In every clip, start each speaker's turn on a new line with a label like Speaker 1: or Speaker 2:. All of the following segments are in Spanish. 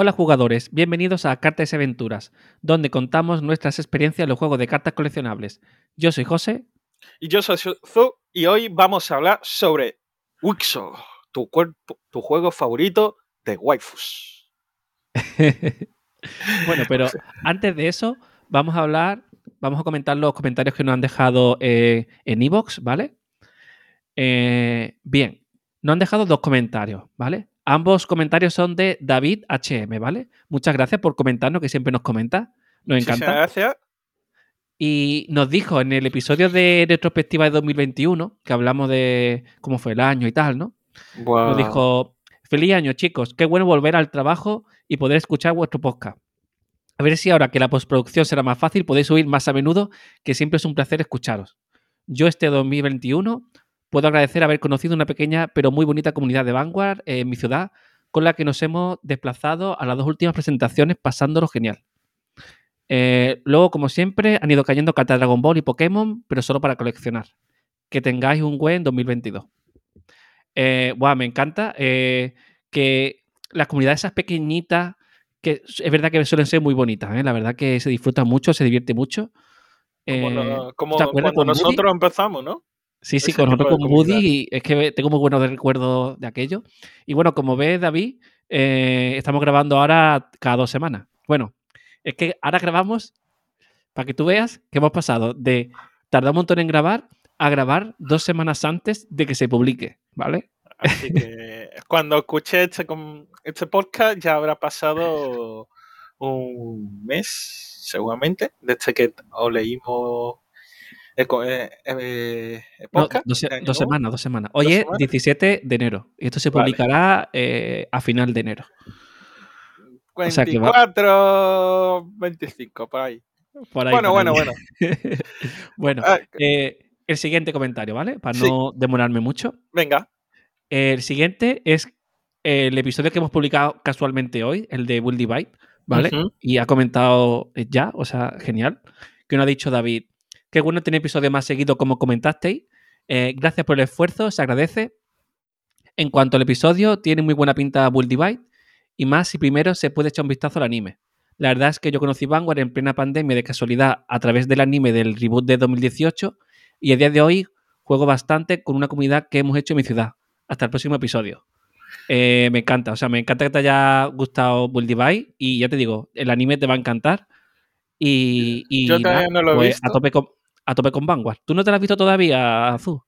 Speaker 1: Hola jugadores, bienvenidos a Cartas y Aventuras, donde contamos nuestras experiencias en los juegos de cartas coleccionables. Yo soy José.
Speaker 2: Y yo soy Zu, y hoy vamos a hablar sobre Wixo, tu, tu juego favorito de waifus.
Speaker 1: bueno, pero antes de eso, vamos a hablar, vamos a comentar los comentarios que nos han dejado eh, en Evox, ¿vale? Eh, bien, nos han dejado dos comentarios, ¿vale? Ambos comentarios son de David HM, ¿vale? Muchas gracias por comentarnos, que siempre nos comenta. Nos encanta. Muchas
Speaker 2: gracias.
Speaker 1: Y nos dijo en el episodio de retrospectiva de 2021, que hablamos de cómo fue el año y tal, ¿no? Nos dijo, feliz año chicos, qué bueno volver al trabajo y poder escuchar vuestro podcast. A ver si ahora que la postproducción será más fácil podéis subir más a menudo, que siempre es un placer escucharos. Yo este 2021 puedo agradecer haber conocido una pequeña pero muy bonita comunidad de Vanguard en mi ciudad, con la que nos hemos desplazado a las dos últimas presentaciones pasándolo genial. Eh, luego, como siempre, han ido cayendo cartas Dragon Ball y Pokémon, pero solo para coleccionar. Que tengáis un buen 2022. Eh, me encanta eh, que las comunidades esas pequeñitas, que es verdad que suelen ser muy bonitas, ¿eh? la verdad que se disfruta mucho, se divierte mucho.
Speaker 2: como, cuando nosotros empezamos, ¿no?
Speaker 1: Sí, sí, con, con Woody, es que tengo muy buenos recuerdos de aquello. Y bueno, como ves, David, eh, estamos grabando ahora cada dos semanas. Bueno, es que ahora grabamos, para que tú veas que hemos pasado de tardar un montón en grabar a grabar dos semanas antes de que se publique, ¿vale?
Speaker 2: Así que cuando escuché este, este podcast ya habrá pasado un mes, seguramente, desde que os leímos eh, eh,
Speaker 1: dos, semanas, dos semanas. Hoy es 17 de enero y esto se publicará eh, a final de enero.
Speaker 2: 24, 25, por ahí. bueno, bueno, bueno,
Speaker 1: bueno. Ah, el siguiente comentario, ¿vale? Para no demorarme mucho.
Speaker 2: Venga.
Speaker 1: El siguiente es el episodio que hemos publicado casualmente hoy, el de Will Divide, ¿vale? Y ha comentado ya, o sea, genial. Que nos ha dicho David, Qué bueno tener episodio más seguido como comentasteis. Eh, gracias por el esfuerzo, se agradece. En cuanto al episodio, tiene muy buena pinta Bull Divide y más si primero se puede echar un vistazo al anime. La verdad es que yo conocí Vanguard en plena pandemia de casualidad a través del anime del reboot de 2018 y a día de hoy juego bastante con una comunidad que hemos hecho en mi ciudad. Hasta el próximo episodio. Eh, me encanta, o sea, me encanta que te haya gustado Bull Divide y ya te digo, el anime te va a encantar. Y,
Speaker 2: yo también no lo he pues, visto.
Speaker 1: A tope, con, a tope con Vanguard. ¿Tú no te lo has visto todavía, Azul?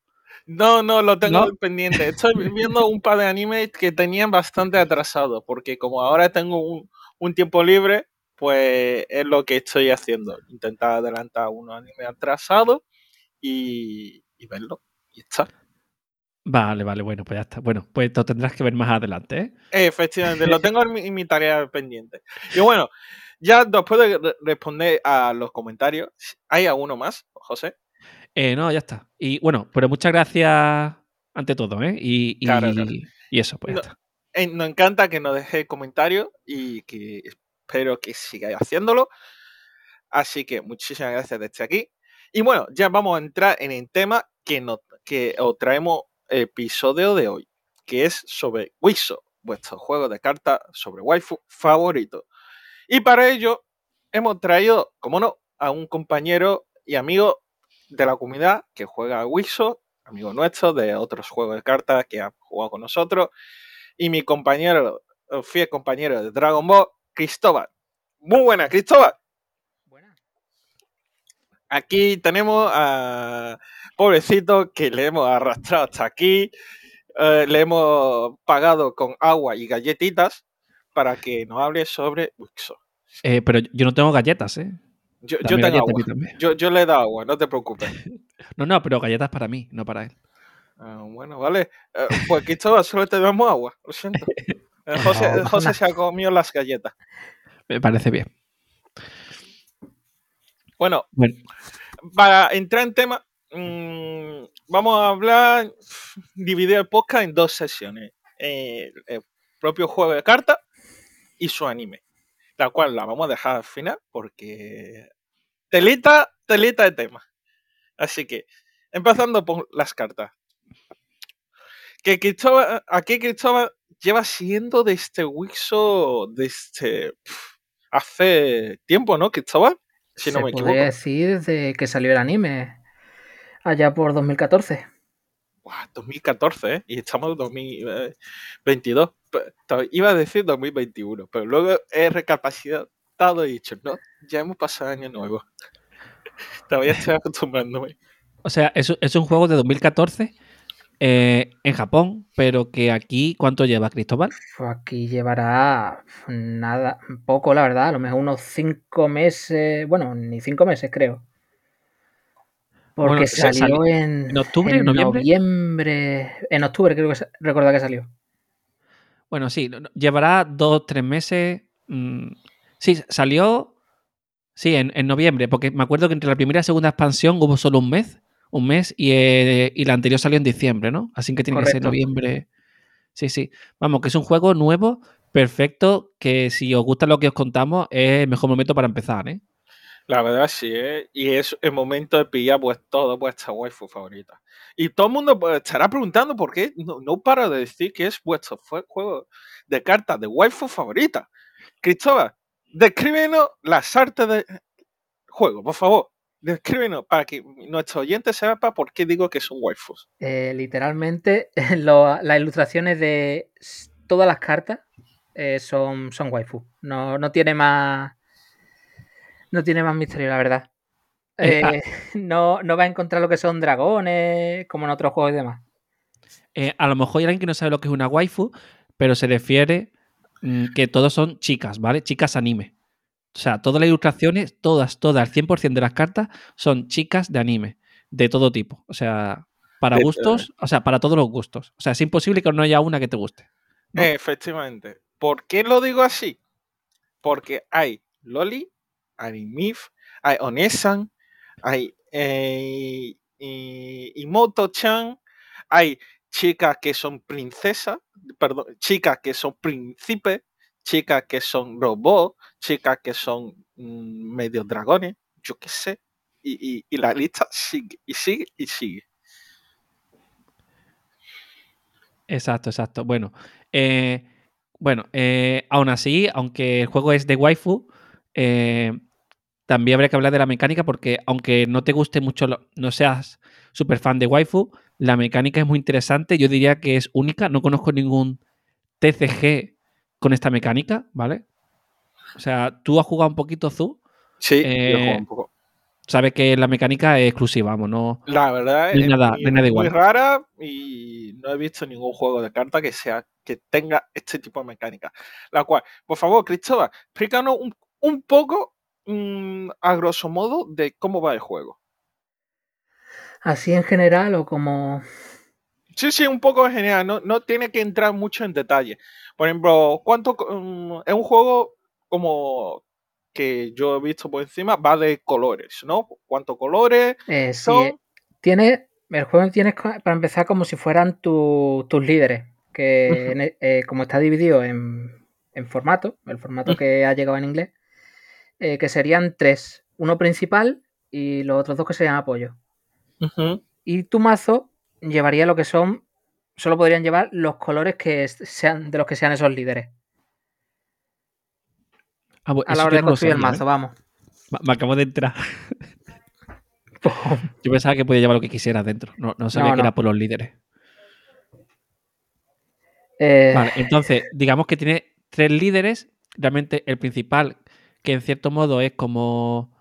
Speaker 2: No, no, lo tengo pendiente. Estoy viendo un par de animes que tenían bastante atrasado, porque como ahora tengo un, tiempo libre, pues es lo que estoy haciendo. Intentar adelantar unos animes atrasados y, verlo. Y está.
Speaker 1: Vale, vale, bueno, pues ya está. Bueno, pues lo tendrás que ver más adelante, ¿eh?
Speaker 2: Efectivamente, lo tengo en mi, en mi tarea pendiente. Y bueno, ya después de responder a los comentarios, ¿hay alguno más, José?
Speaker 1: Eh, no, ya está. Y bueno, pero muchas gracias ante todo, ¿eh? Y, y, eso, pues ya está.
Speaker 2: Eh, nos encanta que nos deje comentarios y que espero que sigáis haciéndolo. Así que muchísimas gracias desde aquí. Y bueno, ya vamos a entrar en el tema que, nos, que os traemos episodio de hoy, que es sobre Wixo, vuestro juego de cartas sobre waifu favorito. Y para ello hemos traído, como no, a un compañero y amigo de la comunidad que juega a Wixo, amigo nuestro de otros juegos de cartas que ha jugado con nosotros, y mi compañero, fiel compañero de Dragon Ball, Cristóbal. Muy buena, Cristóbal. Buena. Aquí tenemos a pobrecito que le hemos arrastrado hasta aquí, eh, le hemos pagado con agua y galletitas para que nos hable sobre Wixo.
Speaker 1: Eh, pero yo no tengo galletas, ¿eh?
Speaker 2: Yo, tengo agua. Yo, le he dado agua, no te preocupes.
Speaker 1: no, no, pero galletas para mí, no para él.
Speaker 2: Ah, bueno, vale. Eh, pues aquí solo te damos agua, lo siento. Eh, José, se ha comido las galletas.
Speaker 1: Me parece bien.
Speaker 2: Bueno, para entrar en tema, mm, vamos a hablar, dividir el podcast en dos sesiones. el propio juego de cartas y su anime. La cual la vamos a dejar al final porque telita, telita de tema. Así que, empezando por las cartas. Que Cristóbal, aquí Cristóbal lleva siendo de este Wixo desde hace tiempo, ¿no, Cristóbal?
Speaker 3: Si no me equivoco. decir desde que salió el anime, allá por 2014.
Speaker 2: 2014, ¿eh? Y estamos en 2022. Iba a decir 2021, pero luego he recapacitado y dicho, no, ya hemos pasado año nuevo. Todavía estoy acostumbrándome.
Speaker 1: O sea, es, es un juego de 2014 eh, en Japón, pero que aquí, ¿cuánto lleva Cristóbal?
Speaker 3: Pues aquí llevará nada, poco, la verdad, a lo mejor unos cinco meses, bueno, ni cinco meses creo. Porque salió, en,
Speaker 1: octubre, en
Speaker 3: noviembre. En octubre creo que recuerda que salió.
Speaker 1: Bueno, sí, llevará dos, tres meses. Mm, sí, salió. Sí, en, noviembre, porque me acuerdo que entre la primera y la segunda expansión hubo solo un mes. Un mes eh, y, la anterior salió en diciembre, ¿no? Así que tiene que ser noviembre. Sí, sí. Vamos, que es un juego nuevo, perfecto, que si os gusta lo que os contamos, es el mejor momento para empezar, ¿eh?
Speaker 2: La verdad sí, ¿eh? y es el momento de pillar pues, toda vuestra waifu favorita. Y todo el mundo pues, estará preguntando por qué no, no para de decir que es vuestro juego de cartas de waifu favorita. Cristóbal, descríbenos las artes de juego, por favor. Descríbenos para que nuestro oyente sepa por qué digo que son waifus.
Speaker 3: Eh, literalmente, las ilustraciones de todas las cartas eh, son, son waifu. No, no tiene más no tiene más misterio, la verdad. Eh, ah. eh, no, no va a encontrar lo que son dragones, como en otros juegos y demás.
Speaker 1: Eh, a lo mejor hay alguien que no sabe lo que es una waifu, pero se refiere mm, que todos son chicas, ¿vale? Chicas anime. O sea, todas las ilustraciones, todas, todas, el 100% de las cartas son chicas de anime, de todo tipo. O sea, para gustos, o sea, para todos los gustos. O sea, es imposible que no haya una que te guste.
Speaker 2: Efectivamente. ¿Por qué lo digo así? Porque hay Loli, hay Onesan, hay eh, Imoto-chan, hay chicas que son princesas, perdón, chicas que son príncipes, chicas que son robots, chicas que son mm, medio dragones, yo qué sé. Y, la lista sigue y sigue y sigue.
Speaker 1: Exacto, exacto. Bueno, eh, bueno, eh, aún así, aunque el juego es de waifu, eh, también habría que hablar de la mecánica porque aunque no te guste mucho, no seas súper fan de waifu, la mecánica es muy interesante. Yo diría que es única. No conozco ningún TCG con esta mecánica, ¿vale? O sea, tú has jugado un poquito Zu.
Speaker 2: Sí, yo he jugado un poco.
Speaker 1: Sabes que la mecánica es exclusiva, vamos, no.
Speaker 2: La verdad es, nada, muy rara y no he visto ningún juego de carta que sea que tenga este tipo de mecánica. La cual, por favor, Cristóbal, explícanos un, un poco Mm, a grosso modo de cómo va el juego.
Speaker 3: ¿Así en general o como...?
Speaker 2: Sí, sí, un poco en general. No, no tiene que entrar mucho en detalle. Por ejemplo, ¿cuánto mm, es un juego como que yo he visto por encima? Va de colores, ¿no? ¿Cuántos colores?
Speaker 3: Eh, sí, eh, tiene, el juego tiene para empezar como si fueran tus líderes. Que e, eh, como está dividido en, en formato, el formato que ha llegado en inglés, eh, que serían tres. Uno principal y los otros dos que serían apoyo. Y tu mazo llevaría lo que son. Solo podrían llevar los colores que sean de los que sean esos líderes. Ah, a la hora de construir el mazo, ¿eh? vamos.
Speaker 1: Me, acabo de entrar. Yo pensaba que podía llevar lo que quisiera dentro. No, sabía que era por los líderes. Eh, vale, entonces, digamos que tiene tres líderes. Realmente el principal, que en cierto modo es como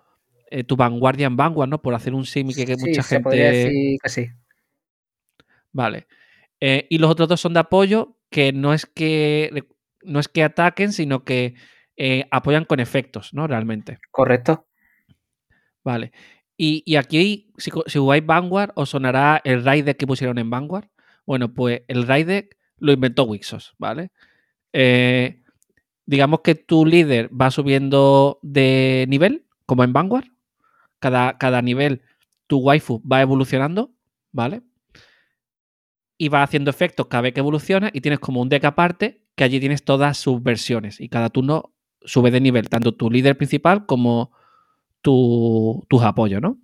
Speaker 1: eh, tu vanguardia en Vanguard, ¿no? Por hacer un sim que, mucha gente.
Speaker 3: Podría decir que sí.
Speaker 1: Vale. Eh, y los otros dos son de apoyo, que no es que no es que ataquen, sino que eh, apoyan con efectos, ¿no? Realmente.
Speaker 3: Correcto.
Speaker 1: Vale. Y, aquí, si, si jugáis Vanguard, os sonará el raid que pusieron en Vanguard. Bueno, pues el raid lo inventó Wixos, ¿vale? Eh, digamos que tu líder va subiendo de nivel, como en Vanguard. Cada, cada nivel tu waifu va evolucionando, ¿vale? Y va haciendo efectos cada vez que evoluciona y tienes como un deck aparte que allí tienes todas sus versiones y cada turno sube de nivel, tanto tu líder principal como tu, tus apoyos, ¿no?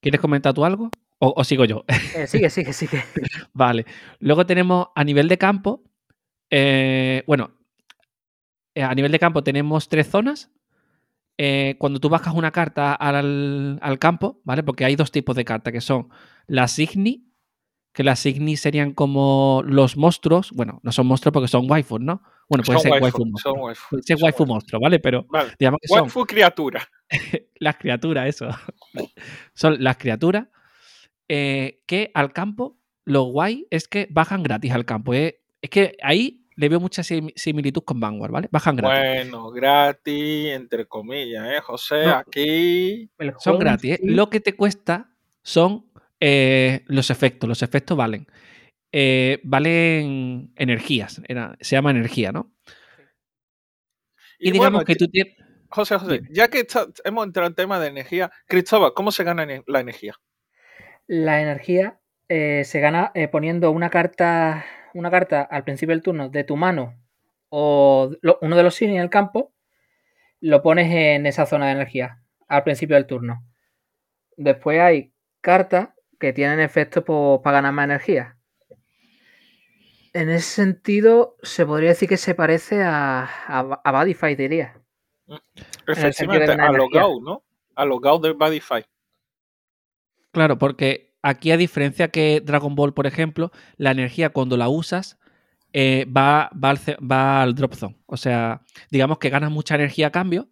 Speaker 1: ¿Quieres comentar tú algo? O, sigo yo.
Speaker 3: Eh, sigue, sigue, sigue.
Speaker 1: vale. Luego tenemos a nivel de campo. Eh, bueno, eh, a nivel de campo tenemos tres zonas. cuando tú bajas una carta al, al, campo, ¿vale? Porque hay dos tipos de cartas, que son las Igni, que las Igni serían como los monstruos. Bueno, no son monstruos porque son waifus, ¿no? Bueno, puede ser waifu, monstruo. Puede ser waifu monstruo, ¿vale? Pero
Speaker 2: digamos que son. Waifu criatura.
Speaker 1: las criaturas, eso. son las criaturas eh, que al campo, lo guay es que bajan gratis al campo. Eh. Es que ahí le veo mucha similitud con Vanguard, ¿vale? Bajan gratis.
Speaker 2: Bueno, gratis, entre comillas, ¿eh? José, aquí.
Speaker 1: Son gratis. ¿eh? Lo que te cuesta son eh, los efectos. Los efectos valen. valen energías. se llama energía, ¿no?
Speaker 2: Y, digamos que tú tienes. José, José, ya que hemos entrado en tema de energía, Cristóbal, ¿cómo se gana la energía?
Speaker 3: La energía eh, se gana eh, poniendo una carta, una carta al principio del turno de tu mano o uno de los signos en el campo, lo pones en esa zona de energía al principio del turno. Después hay cartas que tienen efecto para ganar más energía. En ese sentido, se podría decir que se parece a, a, a Badify, diría.
Speaker 2: Mm, efectivamente, a Logout, ¿no? A del Badify.
Speaker 1: Claro, porque aquí a diferencia que Dragon Ball, por ejemplo, la energía cuando la usas eh, va, va, al, drop zone. O sea, digamos que ganas mucha energía a cambio,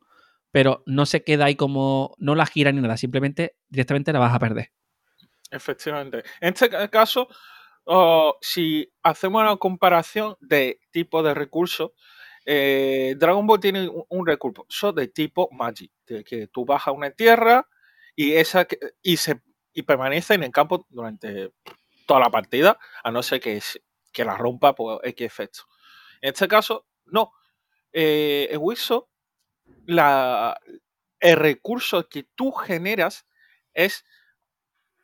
Speaker 1: pero no se queda ahí como, no la gira ni nada, simplemente directamente la vas a perder.
Speaker 2: Efectivamente. En este caso, si hacemos una comparación de tipo de recursos, eh, Dragon Ball tiene un, recurso de tipo Magic, de que tú bajas una tierra y, esa, y se y permanece en el campo durante toda la partida, a no ser que, que la rompa por X efecto. En este caso, no. Eh, en la, el recurso que tú generas es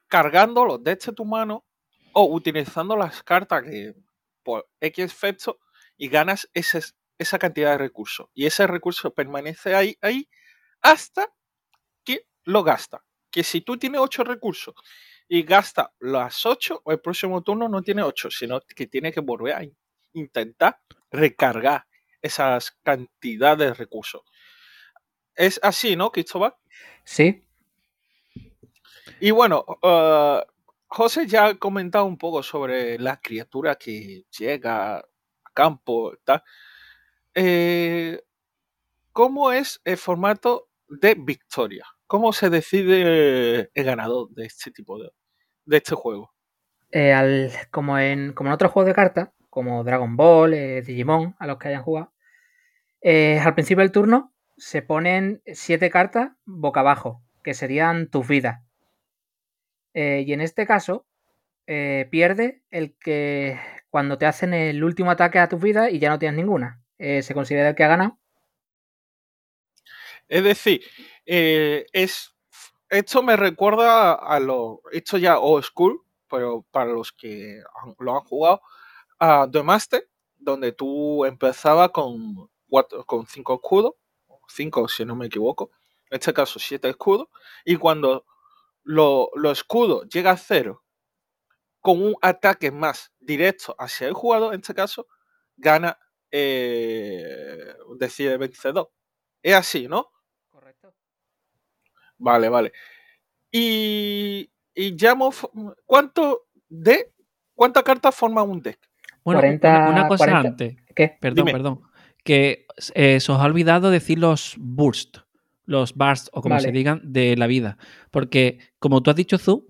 Speaker 2: cargándolo desde tu mano o utilizando las cartas que por X efecto y ganas ese, esa cantidad de recursos. Y ese recurso permanece ahí, ahí hasta que lo gasta que si tú tienes ocho recursos y gasta las ocho, el próximo turno no tiene ocho, sino que tiene que volver a intentar recargar esas cantidades de recursos. Es así, ¿no, Cristóbal?
Speaker 3: Sí.
Speaker 2: Y bueno, uh, José ya ha comentado un poco sobre la criatura que llega a campo. Tal. Eh, ¿Cómo es el formato de victoria? ¿Cómo se decide el ganador de este tipo de, de este juego?
Speaker 3: Eh, como, en, como en otros juegos de cartas, como Dragon Ball, eh, Digimon, a los que hayan jugado, eh, al principio del turno se ponen siete cartas boca abajo, que serían tus vidas. y en este caso, pierde el que cuando te hacen el último ataque a tus vidas y ya no tienes ninguna. se considera el que ha ganado.
Speaker 2: Es decir, eh, es, esto me recuerda a lo, esto ya old school, pero para los que lo han jugado, a The Master, donde tú empezabas con, cuatro, con cinco escudos, cinco si no me equivoco, en este caso siete escudos, y cuando los lo escudos llega a cero con un ataque más directo hacia el jugador, en este caso, gana, eh, decide vencedor. Es así, ¿no? Vale, vale. Y, y ya ¿cuánto de cuántas cartas forma un deck?
Speaker 1: Bueno, una, cosa antes. ¿Qué? Perdón, perdón. Que eh, se os ha olvidado decir los burst, los burst o como se digan, de la vida. Porque, como tú has dicho, Zu,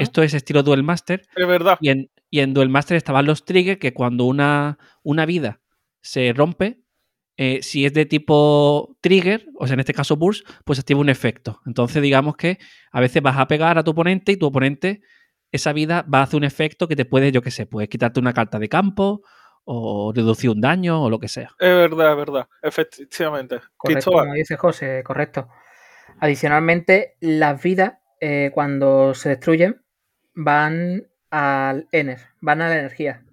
Speaker 1: esto es estilo Duel Master.
Speaker 2: Es verdad.
Speaker 1: Y en, y en Duel Master estaban los triggers que cuando una, una vida se rompe, eh, si es de tipo trigger, o sea, en este caso burst, pues activa un efecto. Entonces, digamos que a veces vas a pegar a tu oponente y tu oponente, esa vida va a hacer un efecto que te puede, yo qué sé, puedes quitarte una carta de campo o reducir un daño o lo que sea.
Speaker 2: Es verdad, es verdad, efectivamente.
Speaker 3: Correcto, como dice José, correcto. Adicionalmente, las vidas, eh, cuando se destruyen, van al Ener, van a la energía.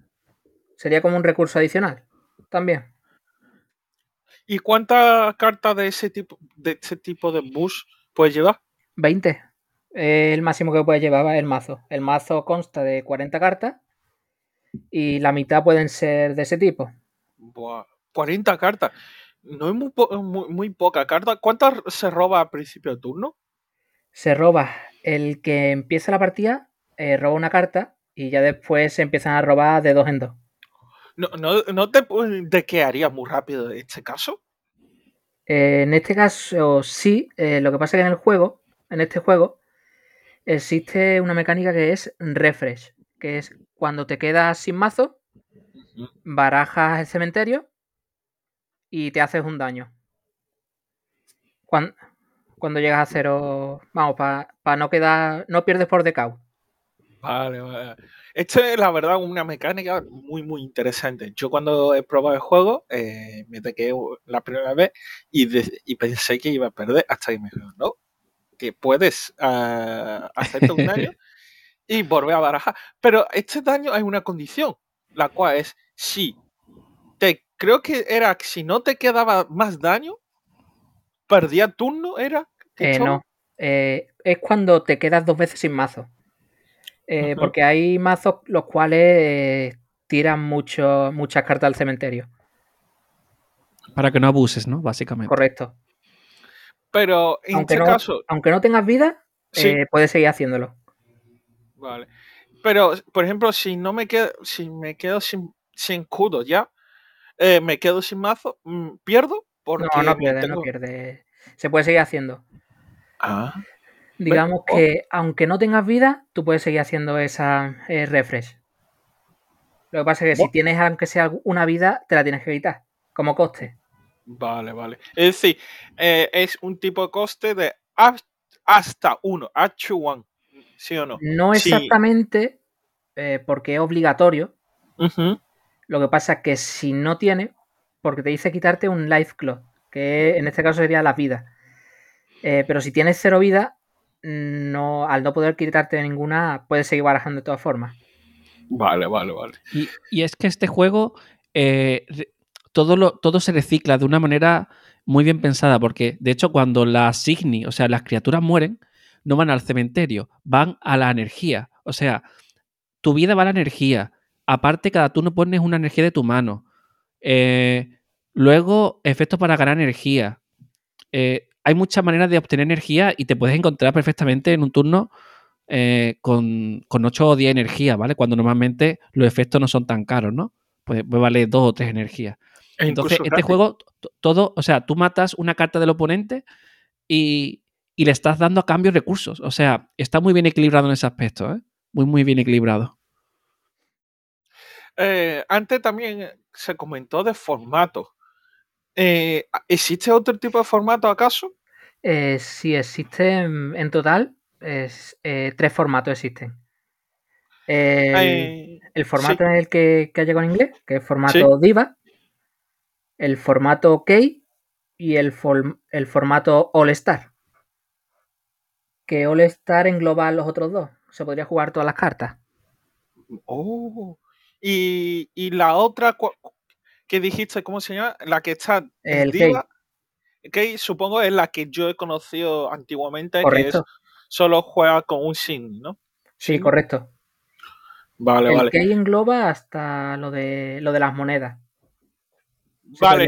Speaker 3: Sería como un recurso adicional también.
Speaker 2: ¿Y cuántas cartas de ese tipo de ese tipo de bus puedes llevar?
Speaker 3: 20. el máximo que puedes llevar es el mazo. El mazo consta de 40 cartas y la mitad pueden ser de ese tipo.
Speaker 2: Buah, 40 cartas. No es muy, muy, poca carta. ¿Cuántas se roba a principio de turno?
Speaker 3: Se roba. El que empieza la partida eh, roba una carta y ya después se empiezan a robar de dos en dos.
Speaker 2: ¿No, no, no te, te quedaría muy rápido en este caso?
Speaker 3: Eh, en este caso sí. Eh, lo que pasa es que en el juego, en este juego, existe una mecánica que es refresh, que es cuando te quedas sin mazo, barajas el cementerio y te haces un daño. Cuando, cuando llegas a cero, vamos, para no quedar, no pierdes por decaut.
Speaker 2: Vale, vale. Esta es la verdad una mecánica muy, muy interesante. Yo cuando he probado el juego, eh, me quedé la primera vez y, pensé que iba a perder hasta que me dijeron, no, que puedes uh, hacerte un daño y volver a barajar. Pero este daño hay una condición, la cual es si te creo que era si no te quedaba más daño, perdía turno, era.
Speaker 3: Eh, no. Eh, es cuando te quedas dos veces sin mazo. Eh, porque hay mazos los cuales tiran mucho, muchas cartas al cementerio.
Speaker 1: Para que no abuses, ¿no? Básicamente.
Speaker 3: Correcto.
Speaker 2: Pero en
Speaker 3: aunque
Speaker 2: este
Speaker 3: no,
Speaker 2: caso.
Speaker 3: Aunque no tengas vida, puedes seguir haciéndolo.
Speaker 2: Vale. Pero, por ejemplo, si no me quedo, si me quedo sin, sin escudo ya, eh, me quedo sin mazo, mm, ¿pierdo?
Speaker 3: Porque no, no pierde, no pierde. Se puede seguir haciendo.
Speaker 2: Ah.
Speaker 3: Digamos que aunque no tengas vida, tú puedes seguir haciendo esa eh, refresh. Lo que pasa es que si tienes aunque sea una vida, te la tienes que evitar, como coste.
Speaker 2: Vale, vale. Es decir, eh, es un tipo de coste de hasta uno, H1, ¿sí o no?
Speaker 3: No exactamente, porque es obligatorio. Lo que pasa es que si no tiene, porque te dice quitarte un life clock, que en este caso sería la vida. Eh, pero si tienes cero vida, no, al no poder quitarte ninguna, puedes seguir barajando de todas formas.
Speaker 2: Vale, vale, vale.
Speaker 1: Y, es que este juego eh, todo, lo, todo se recicla de una manera muy bien pensada, porque de hecho cuando las Signi, o sea, las criaturas mueren, no van al cementerio, van a la energía. O sea, tu vida va a la energía, Aparte, cada turno pones una energía de tu mano. Eh, luego, efectos para ganar energía. Eh, hay muchas maneras de obtener energía y te puedes encontrar perfectamente en un turno eh, con, con, 8 o 10 energías, ¿vale? Cuando normalmente los efectos no son tan caros, ¿no? Pues, pues vale 2 o 3 energías. E Entonces, este juego, todo, o sea, tú matas una carta del oponente y, y, le estás dando a cambio recursos. O sea, está muy bien equilibrado en ese aspecto, ¿eh? Muy, muy bien equilibrado.
Speaker 2: Eh, antes también se comentó de formato. Eh, ¿Existe otro tipo de formato acaso?
Speaker 3: Eh, sí, existen en total es, tres formatos existen. El, formato en el que, que ha llegado en inglés, que es formato Diva, el formato Key y el, el formato All Star. Que All Star engloba los otros dos. Se podría jugar todas las cartas.
Speaker 2: Oh, y, la otra que dijiste, ¿cómo se llama? La que está
Speaker 3: el
Speaker 2: Diva, que supongo es la que yo he conocido antiguamente, que solo juega con un sin, ¿no?
Speaker 3: Sí, correcto.
Speaker 2: Vale,
Speaker 3: el
Speaker 2: vale.
Speaker 3: Que engloba hasta lo de lo de las monedas.
Speaker 2: Vale,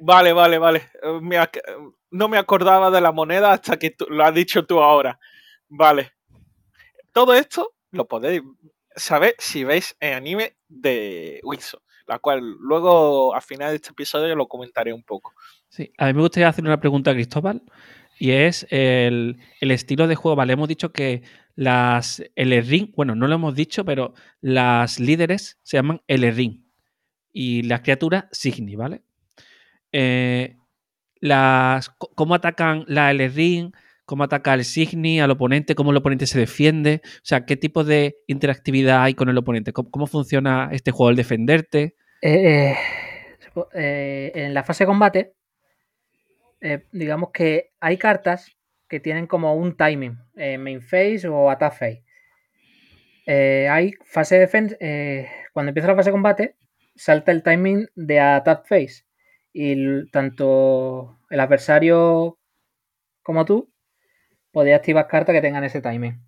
Speaker 2: Vale, vale, vale. Eh, no me acordaba de la moneda hasta que lo has dicho tú ahora. Vale. Todo esto lo podéis saber si veis el anime de Wilson, la cual luego al final de este episodio lo comentaré un poco.
Speaker 1: Sí, a mí me gustaría hacer una pregunta a Cristóbal y es el, estilo de juego. Vale, hemos dicho que las el ring, bueno, no lo hemos dicho, pero las líderes se llaman el ring y las criaturas Signi, ¿vale? Eh, las, ¿Cómo atacan la L ring? Cómo ataca el Signi al oponente, cómo el oponente se defiende, o sea, qué tipo de interactividad hay con el oponente, cómo, funciona este juego al defenderte.
Speaker 3: Eh, eh, eh, en la fase de combate, digamos que hay cartas que tienen como un timing, main phase o attack phase. hay fase de defensa, cuando empieza la fase de combate, salta el timing de attack phase y tanto el adversario como tú podéis activar cartas que tengan ese timing.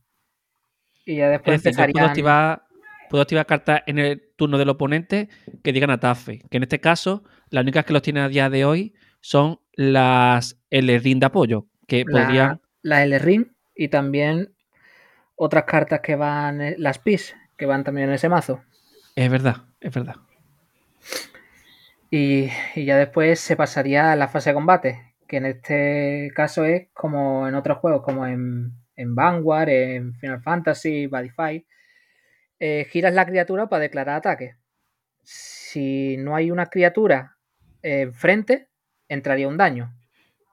Speaker 3: Y ya después
Speaker 1: empezarían... puedo activar, puedo activar cartas en el turno del oponente que digan atafe. Que en este caso, las únicas que los tiene a día de hoy son las L-Ring de apoyo. Que podrían.
Speaker 3: La L-Ring y también otras cartas que van, eh, las PIS, que van también en ese mazo.
Speaker 1: Es verdad, es verdad.
Speaker 3: Y, ya después se pasaría a la fase de combate, que en este caso es como en otros juegos, como en, Vanguard, en Final Fantasy, Badify. Eh, giras la criatura para declarar ataque. Si no hay una criatura enfrente, entraría un daño.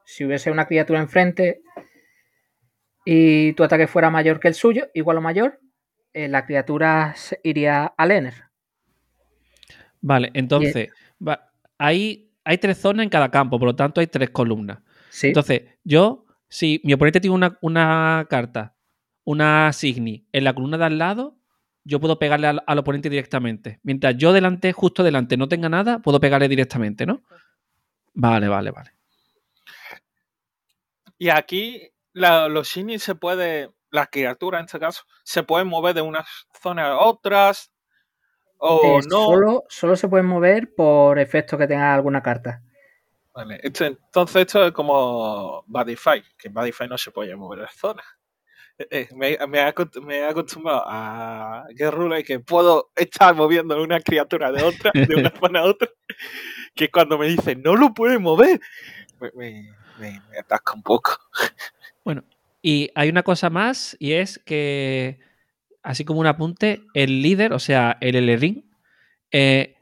Speaker 3: Si hubiese una criatura enfrente y tu ataque fuera mayor que el suyo, igual o mayor, eh, la criatura iría al Ener.
Speaker 1: Vale, entonces, hay, hay tres zonas en cada campo, por lo tanto hay tres columnas. Entonces, yo, si mi oponente tiene una, carta, una Signi, en la columna de al lado, yo puedo pegarle al, al, oponente directamente. Mientras yo delante, justo delante, no tenga nada, puedo pegarle directamente, ¿no? Vale, vale, vale.
Speaker 2: Y aquí los Signi se puede, las criaturas en este caso, se pueden mover de unas zonas a otras o no.
Speaker 3: Solo, solo se pueden mover por efecto que tenga alguna carta.
Speaker 2: Vale, entonces esto es como Badify, que Badify no se puede mover de zonas. Eh, eh, me, me, he acostumbrado a Guerrero y que puedo estar moviendo una criatura de otra, de una zona a otra, que cuando me dicen no lo puede mover, me, me, me atasca un poco.
Speaker 1: Bueno, y hay una cosa más y es que, así como un apunte, el líder, o sea, el L-Ring, eh,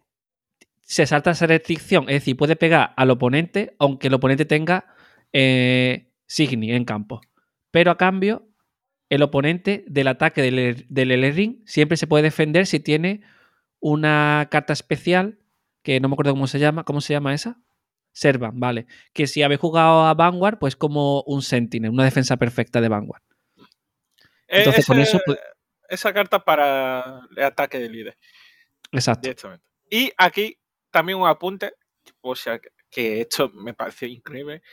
Speaker 1: se salta esa restricción, es decir, puede pegar al oponente aunque el oponente tenga eh, Signi en campo. Pero a cambio, el oponente del ataque del, del L-Ring siempre se puede defender si tiene una carta especial, que no me acuerdo cómo se llama, ¿cómo se llama esa? Servan, vale. Que si habéis jugado a Vanguard, pues como un Sentinel, una defensa perfecta de Vanguard.
Speaker 2: Entonces, con eso. Esa carta para el ataque de líder.
Speaker 1: Exacto.
Speaker 2: Y aquí también un apunte, o sea, que esto me parece increíble.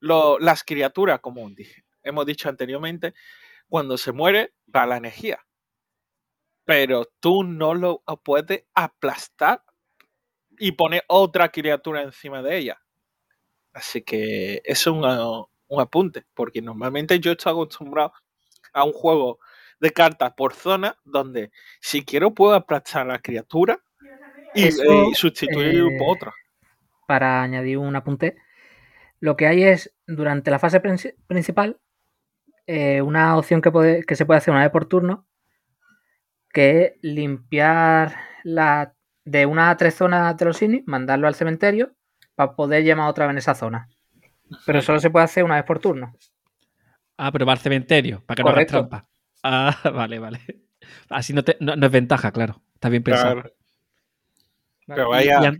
Speaker 2: las criaturas, como hemos dicho anteriormente, cuando se muere, va la energía. Pero tú no lo puedes aplastar y pone otra criatura encima de ella. Así que eso es un, apunte, porque normalmente yo estoy acostumbrado a un juego de cartas por zona donde si quiero puedo aplastar a la criatura y, eh, sustituir por eh, otra.
Speaker 3: Para añadir un apunte, lo que hay es durante la fase principal eh, una opción que, puede, que se puede hacer una vez por turno, que es limpiar la de una a tres zonas de los cines, mandarlo al cementerio para poder llamar otra vez en esa zona. Pero solo se puede hacer una vez por turno.
Speaker 1: Ah, pero va al cementerio, para que no hagas trampa. Ah, vale, vale. Así no, es ventaja, claro. Está bien pensado.
Speaker 2: Pero vaya.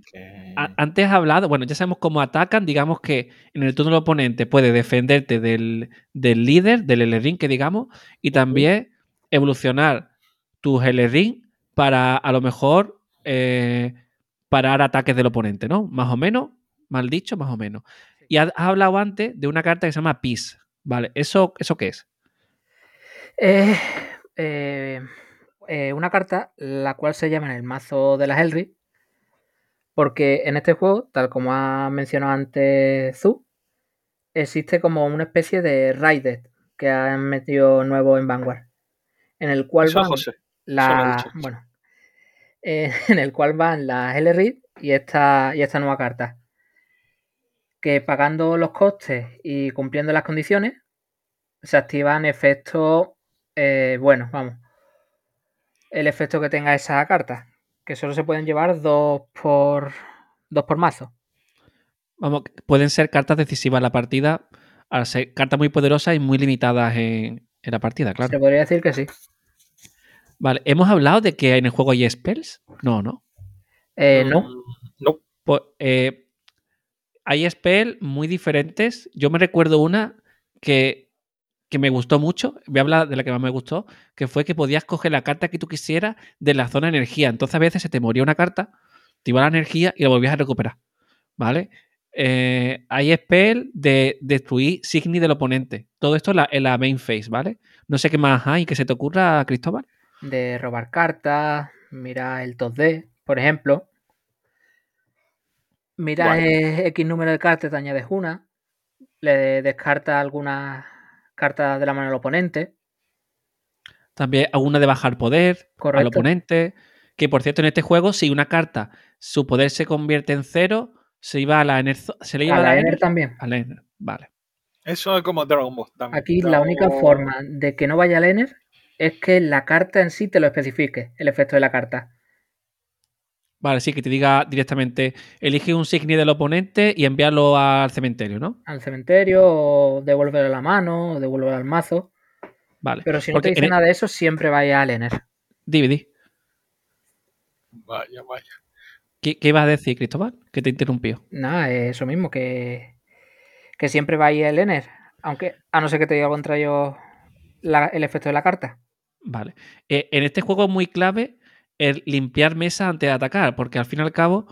Speaker 1: antes has hablado, bueno, ya sabemos cómo atacan. Digamos que en el turno del oponente puede defenderte del, líder, del L-Ring, que digamos, y también evolucionar tus L-Ring para a lo mejor eh, parar ataques del oponente, ¿no? Más o menos, mal dicho, más o menos. Y has, hablado antes de una carta que se llama Peace, ¿vale? ¿Eso, eso qué es?
Speaker 3: Eh, eh, una carta la cual se llama en el mazo de las Elri, porque en este juego, tal como ha mencionado antes Zu, existe como una especie de Raided que han metido nuevo en Vanguard, en el cual la, bueno, eh, en el cual van las L-Read y esta, y esta nueva carta. Que pagando los costes y cumpliendo las condiciones, se activan efectos eh, bueno, vamos. El efecto que tenga esa carta. Que solo se pueden llevar dos por. dos por mazo.
Speaker 1: Vamos, pueden ser cartas decisivas en la partida. Al ser cartas muy poderosas y muy limitadas en, en la partida, claro.
Speaker 3: Se podría decir que sí.
Speaker 1: Vale, ¿hemos hablado de que en el juego hay spells? No, ¿no?
Speaker 3: Eh, no.
Speaker 2: No.
Speaker 1: Pues, eh, hay spells muy diferentes. Yo me recuerdo una que, que, me gustó mucho. Voy a hablar de la que más me gustó, que fue que podías coger la carta que tú quisieras de la zona de energía. Entonces a veces se te moría una carta, te iba la energía y la volvías a recuperar. ¿Vale? eh, hay spell de destruir Signi del oponente. Todo esto en la, main phase, ¿vale? No sé qué más hay que se te ocurra, Cristóbal.
Speaker 3: De robar cartas, mira el 2D, por ejemplo. Mira X número de cartas, te añades una. Le descarta algunas cartas de la mano del oponente.
Speaker 1: También alguna de bajar poder al oponente. Que por cierto, en este juego, si una carta, su poder se convierte en cero, se iba a la Ener. ¿Se le iba
Speaker 3: a, la, Ener, también.
Speaker 1: A la Ener, vale.
Speaker 2: Eso es como Dragon Ball también.
Speaker 3: Aquí la única forma de que no vaya al Ener es que la carta en sí te lo especifique, el efecto de la carta.
Speaker 1: Vale, sí, que te diga directamente, elige un signi del oponente y envíalo al cementerio, ¿no?
Speaker 3: Al cementerio, o devolverlo a la mano, o devolverlo al mazo.
Speaker 1: Vale.
Speaker 3: Pero si no te dice nada de eso, siempre vaya al Ener.
Speaker 1: DVD.
Speaker 2: Vaya, vaya.
Speaker 1: ¿Qué, ¿Qué, ibas a decir, Cristóbal? Que te interrumpió.
Speaker 3: Nada, eso mismo, que, que siempre va a ir el Ener. Aunque, a no ser que te diga contra yo el efecto de la carta.
Speaker 1: Vale. Eh, en este juego es muy clave el limpiar mesa antes de atacar, porque al fin y al cabo,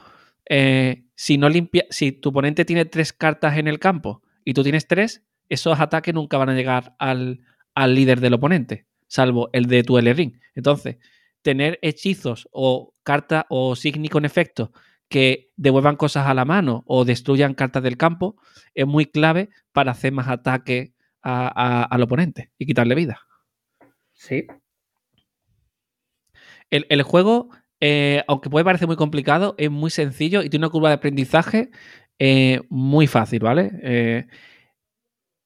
Speaker 1: eh, si no limpia, si tu oponente tiene tres cartas en el campo y tú tienes tres, esos ataques nunca van a llegar al, al líder del oponente, salvo el de tu L-Ring. Entonces, tener hechizos o cartas o signi con efecto que devuelvan cosas a la mano o destruyan cartas del campo es muy clave para hacer más ataque al oponente y quitarle vida.
Speaker 3: Sí.
Speaker 1: El, juego, eh, aunque puede parecer muy complicado, es muy sencillo y tiene una curva de aprendizaje eh, muy fácil, ¿vale? Eh,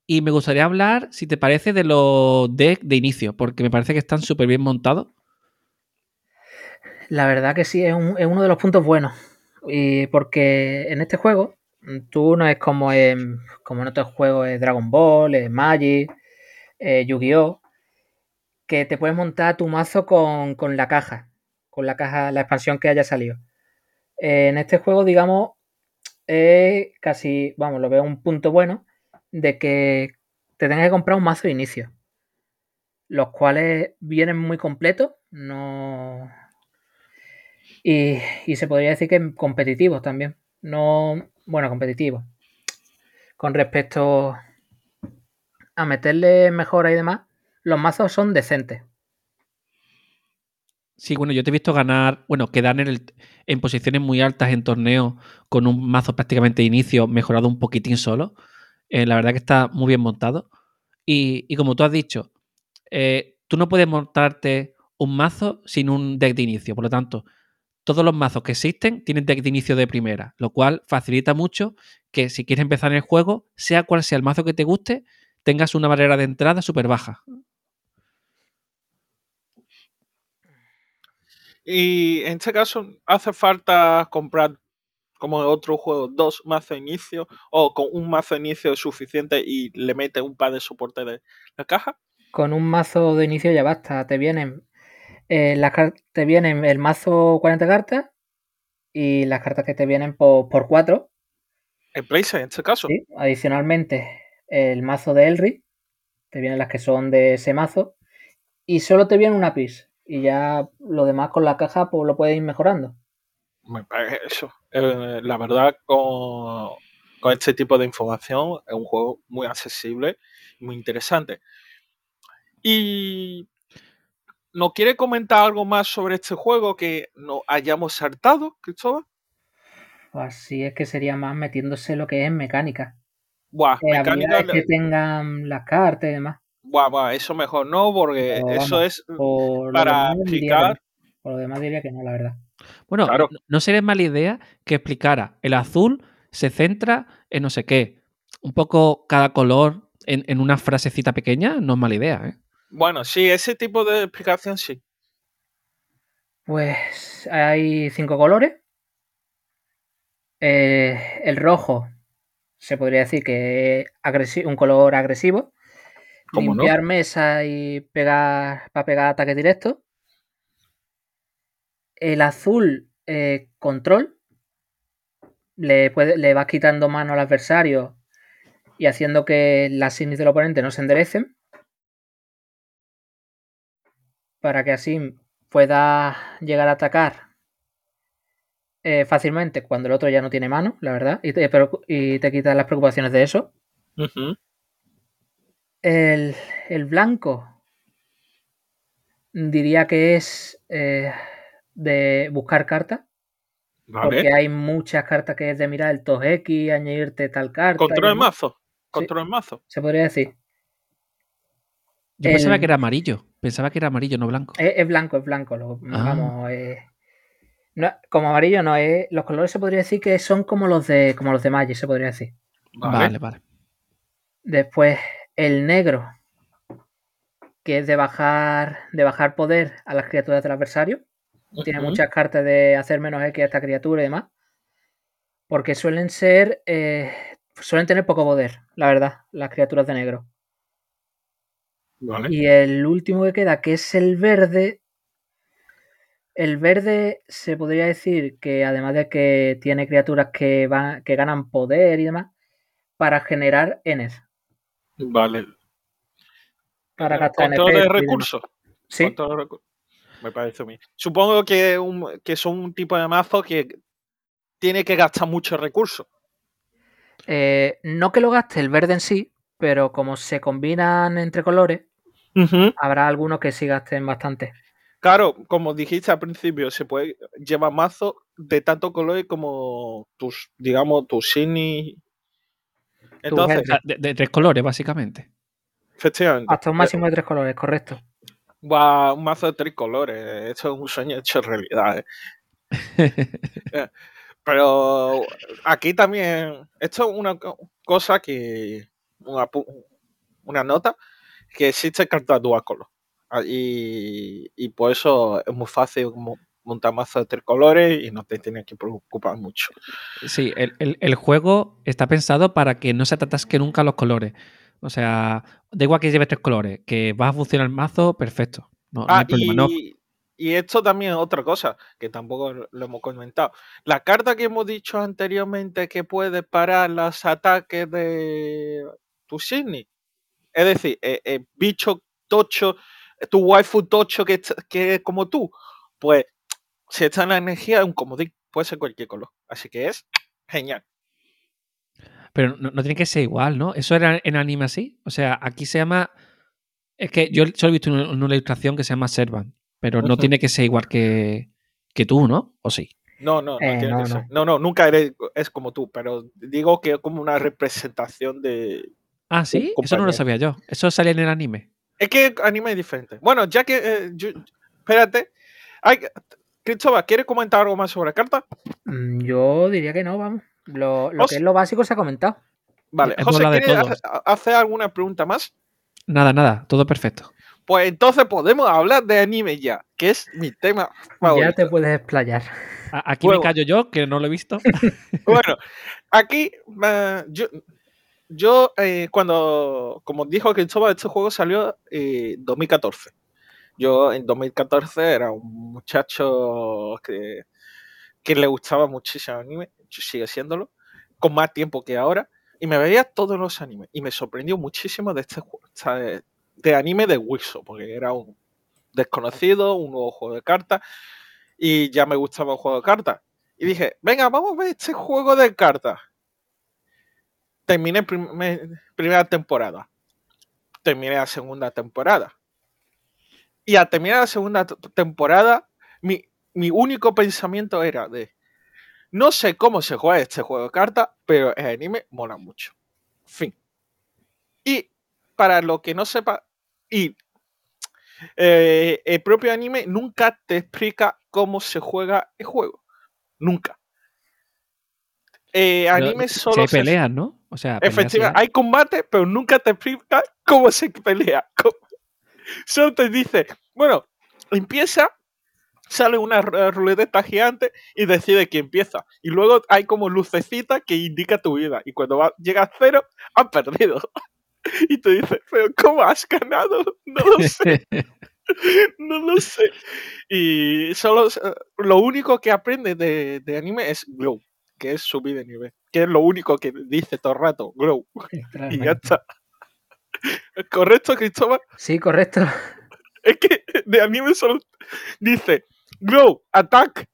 Speaker 1: y me gustaría hablar, si te parece, de los decks de inicio, porque me parece que están súper bien montados
Speaker 3: la verdad que sí, es, uno de los puntos buenos. Y porque en este juego, tú no es como en, como en otros juegos de Dragon Ball, Magic, eh, Yu-Gi-Oh! Que te puedes montar tu mazo con, la caja, con la caja, la expansión que haya salido. Eh, en este juego, digamos, es casi, vamos, lo veo un punto bueno de que te tengas que comprar un mazo de inicio. Los cuales vienen muy completos, no, y, se podría decir que competitivos también. No, bueno, competitivos. Con respecto a meterle mejora y demás, los mazos son decentes.
Speaker 1: Sí, bueno, yo te he visto ganar, bueno, quedar en, el, en posiciones muy altas en torneos con un mazo prácticamente de inicio mejorado un poquitín solo. Eh, la verdad que está muy bien montado. Y, como tú has dicho, eh, tú no puedes montarte un mazo sin un deck de inicio. Por lo tanto, todos los mazos que existen tienen deck de inicio de primera, lo cual facilita mucho que si quieres empezar en el juego, sea cual sea el mazo que te guste, tengas una barrera de entrada súper baja.
Speaker 2: Y en este caso, ¿hace falta comprar, como en otro juego, dos mazos de inicio o con un mazo de inicio suficiente y le mete un par de soporte de la caja?
Speaker 3: Con un mazo de inicio ya basta, te vienen eh, las te vienen el mazo 40 cartas y las cartas que te vienen por, por 4.
Speaker 2: El place en este caso.
Speaker 3: Sí, adicionalmente el mazo de Elri, te vienen las que son de ese mazo y solo te viene una pis y ya lo demás con la caja pues lo puedes ir mejorando.
Speaker 2: Eso, eh, la verdad con, con este tipo de información es un juego muy accesible, muy interesante. Y ¿No quiere comentar algo más sobre este juego que no hayamos saltado, Cristóbal?
Speaker 3: Así es que sería más metiéndose lo que es mecánica.
Speaker 2: Buah,
Speaker 3: eh, mecánica. que tengan las cartas y demás.
Speaker 2: Buah, buah, eso mejor no, porque eso es para explicar.
Speaker 3: por lo demás diría que no, la verdad.
Speaker 1: Bueno, no sería mala idea que explicara. El azul se centra en no sé qué. Un poco cada color en, en una frasecita pequeña, no es mala idea, ¿eh?
Speaker 2: Bueno, sí, ese tipo de explicación sí.
Speaker 3: Pues hay cinco colores. Eh, el rojo se podría decir que es un color agresivo. Limpiar mesa y pegar para pegar ataque directo. El azul, eh, control. Le, puede, le vas quitando mano al adversario y haciendo que las signos del oponente no se enderecen. para que así pueda llegar a atacar eh, fácilmente cuando el otro ya no tiene mano, la verdad, y te, y te quitas las preocupaciones de eso. El, blanco diría que es eh, de buscar cartas. Porque hay muchas cartas que es de mirar el TOS X, añadirte tal carta.
Speaker 2: Control de mazo. Control mazo.
Speaker 3: Se podría decir.
Speaker 1: Yo pensaba que era amarillo. Pensaba que era amarillo, no blanco.
Speaker 3: Es, blanco, es blanco. Lo, ah. Vamos, como amarillo no es. Los colores se podría decir que son como los de como los de Magic, se podría decir.
Speaker 1: Vale, vale.
Speaker 3: Después, el negro. Que es de bajar. De bajar poder a las criaturas del adversario. Tiene muchas cartas de hacer menos X a esta criatura y demás. Porque suelen ser. Eh, suelen tener poco poder, la verdad, las criaturas de negro. Y el último que queda, que es el verde. El verde se podría decir que además de que tiene criaturas que van, que ganan poder y demás, para generar Ns.
Speaker 2: Vale.
Speaker 3: Para gastar
Speaker 2: de recursos. Sí. Me parece a mí. Supongo que, que son un tipo de mazo que tiene que gastar muchos recursos.
Speaker 3: Eh, no que lo gaste el verde en sí, pero como se combinan entre colores, Habrá algunos que sí gasten bastante.
Speaker 2: Claro, como dijiste al principio, se puede llevar mazo de tanto color como tus, digamos, tus Shiny.
Speaker 1: Entonces, de, tres colores, básicamente.
Speaker 2: Efectivamente.
Speaker 3: Hasta un máximo de tres colores, correcto.
Speaker 2: un mazo de tres colores. Esto es un sueño hecho realidad. ¿eh? Eh, pero aquí también, esto es una cosa que, una, una nota que existe carta dual color. Ah, y, por eso es muy fácil montar mazos de tres colores y no te tienes que preocupar mucho.
Speaker 1: Sí, el, juego está pensado para que no se te atasque nunca los colores. O sea, da igual que lleves tres colores, que va a funcionar el mazo, perfecto. No,
Speaker 2: ah, y, y, esto también es otra cosa que tampoco lo hemos comentado. La carta que hemos dicho anteriormente que puede parar los ataques de tu Sidney, es decir, eh, eh, bicho tocho, tu waifu tocho que, que es como tú, pues si está en la energía es un comodín, puede ser cualquier color. Así que es genial.
Speaker 1: Pero no, tiene que ser igual, ¿no? ¿Eso era en anime así? O sea, aquí se llama. Es que yo solo he visto una, una ilustración que se llama Servan, pero no tiene que ser igual que, que tú, ¿no? ¿O sí?
Speaker 2: No, no, no, eh, tiene que ser. no, no, nunca eres, es como tú, pero digo que es como una representación de,
Speaker 1: Ah, sí, eso no lo sabía yo. Eso salía en el anime.
Speaker 2: Es que anime es diferente. Bueno, ya que. Eh, espérate. Ay, Cristóbal, ¿quieres comentar algo más sobre la carta?
Speaker 3: Mm, yo diría que no, vamos. Lo, que es lo básico se ha comentado.
Speaker 2: Vale, José, ¿quieres hacer alguna pregunta más?
Speaker 1: Nada, nada, todo perfecto.
Speaker 2: Pues entonces podemos hablar de anime ya, que es mi tema favorito.
Speaker 3: Ya te puedes explayar.
Speaker 1: Aquí me callo yo, que no lo he visto.
Speaker 2: bueno, aquí yo, yo, eh, cuando, como dijo Cristóbal, este juego salió en eh, 2014. Yo en 2014 era un muchacho que, que le gustaba muchísimo anime, sigue siéndolo, con más tiempo que ahora, y me veía todos los animes. Y me sorprendió muchísimo de este juego, de anime de Wilson, porque era un desconocido, un nuevo juego de cartas, y ya me gustaba el juego de cartas. Y dije, venga, vamos a ver este juego de cartas terminé primera temporada. Terminé la segunda temporada. Y al terminar la segunda temporada, mi, único pensamiento era de, no sé cómo se juega este juego de cartas, pero el anime mola mucho. Fin. Y para lo que no sepa, y eh, el propio anime nunca te explica cómo se juega el juego. Nunca. Eh, anime solo.
Speaker 1: Se pelean, ¿no? O sea,
Speaker 2: efectivamente, hay combate, pero nunca te explica cómo se pelea. te dice, bueno, empieza, sale una ruleta gigante y decide quién empieza. Y luego hay como lucecita que indica tu vida. Y cuando va, llega a cero, han perdido. Y te dice, pero ¿cómo has ganado? No lo sé. no lo sé. Y solo lo único que aprende de, de anime es Glow que es subir de nivel. Que es lo único que dice todo el rato, grow. y ya está. ¿Correcto, Cristóbal?
Speaker 3: Sí, correcto.
Speaker 2: Es que de anime solo dice Grow, attack,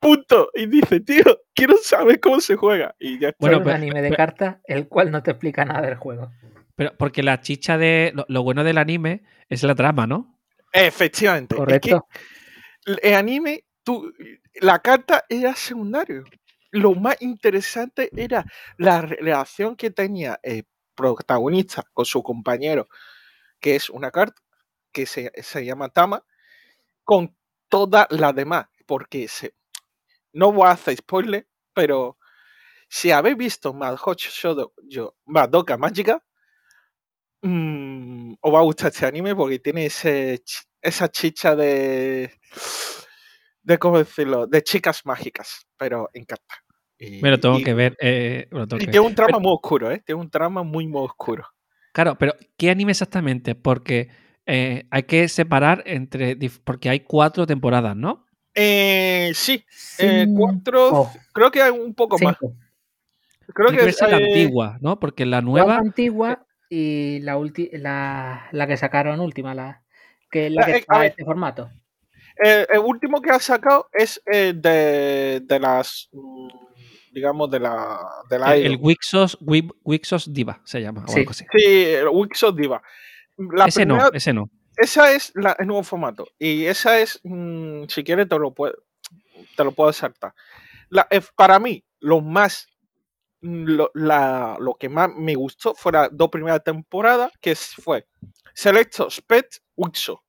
Speaker 2: punto. Y dice, tío, quiero saber cómo se juega. Y ya está.
Speaker 3: Bueno, un anime de cartas, el cual no te explica nada del juego.
Speaker 1: Pero porque la chicha de. Lo, bueno del anime es la trama, ¿no?
Speaker 2: Efectivamente.
Speaker 3: Correcto.
Speaker 2: el anime, tú, la carta era secundario. Lo más interesante era la relación que tenía el protagonista con su compañero, que es una carta que se, llama Tama, con todas las demás. Porque se, no voy a hacer spoiler, pero si habéis visto Shodo yo, Madoka Mágica, mmm, os va a gustar este anime porque tiene ese, esa chicha de. de cómo decirlo, de chicas mágicas, pero encanta.
Speaker 1: Y, me lo tengo que ver. Eh,
Speaker 2: y tiene un trama muy oscuro, ¿eh? Tiene un trama muy, muy oscuro.
Speaker 1: Claro, pero ¿qué anime exactamente? Porque eh, hay que separar entre. Porque hay cuatro temporadas, ¿no?
Speaker 2: Eh, sí, eh, cuatro. Creo que hay un poco más.
Speaker 1: Creo que es la antigua, ¿no? Porque la nueva.
Speaker 3: La antigua y la, la, la que sacaron última, la que la que está este formato.
Speaker 2: El, último que ha sacado es de, de, las digamos de la de la
Speaker 1: el, el Wixos, Wixos Diva se llama
Speaker 2: sí.
Speaker 1: sí,
Speaker 2: el Wixos Diva
Speaker 1: ese no ese no
Speaker 2: esa es la, el nuevo formato y esa es mm, si quieres te lo puedo te lo puedo saltar la, para mí lo más lo, la, lo que más me gustó fue la dos primeras temporadas, que fue Selecto Spet Wixo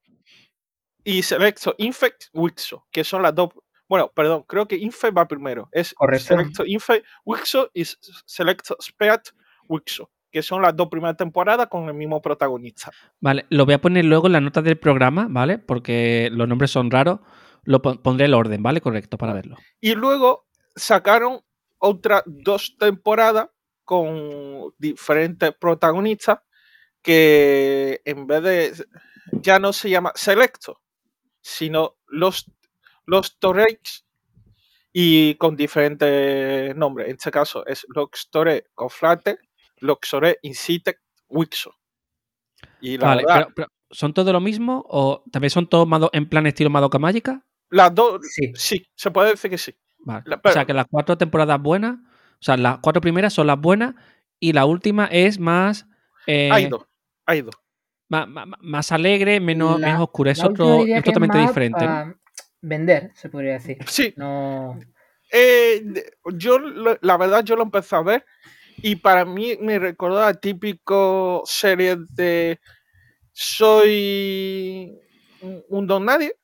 Speaker 2: y Selecto Infect Wixo, que son las dos. Bueno, perdón, creo que Infect va primero. Es
Speaker 3: Correcto.
Speaker 2: Selecto Infect Wixo y Selecto Spet Wixo que son las dos primeras temporadas con el mismo protagonista.
Speaker 1: Vale, lo voy a poner luego en la nota del programa, ¿vale? Porque los nombres son raros. Lo pondré el orden, ¿vale? Correcto, para verlo.
Speaker 2: Y luego sacaron otras dos temporadas con diferentes protagonistas que en vez de ya no se llama Selecto, sino los, los Torres y con diferentes nombres. En este caso es Loxtore Conflate, Loxore Incite Wixo.
Speaker 1: Y la verdad, ¿Son todo lo mismo o también son todos en plan estilo Madoka Mágica?
Speaker 2: Las dos, sí. sí, se puede decir que sí
Speaker 1: o sea, que las cuatro temporadas buenas, o sea, las cuatro primeras son las buenas y la última es más...
Speaker 2: Eh, ha ido, ha ido.
Speaker 1: Más, alegre, menos, menos oscura. Es, otro, totalmente diferente.
Speaker 3: Vender, se podría decir.
Speaker 2: Sí.
Speaker 3: No...
Speaker 2: Eh, yo, la verdad, yo lo empecé a ver y para mí me recordó a típico serie de soy un don nadie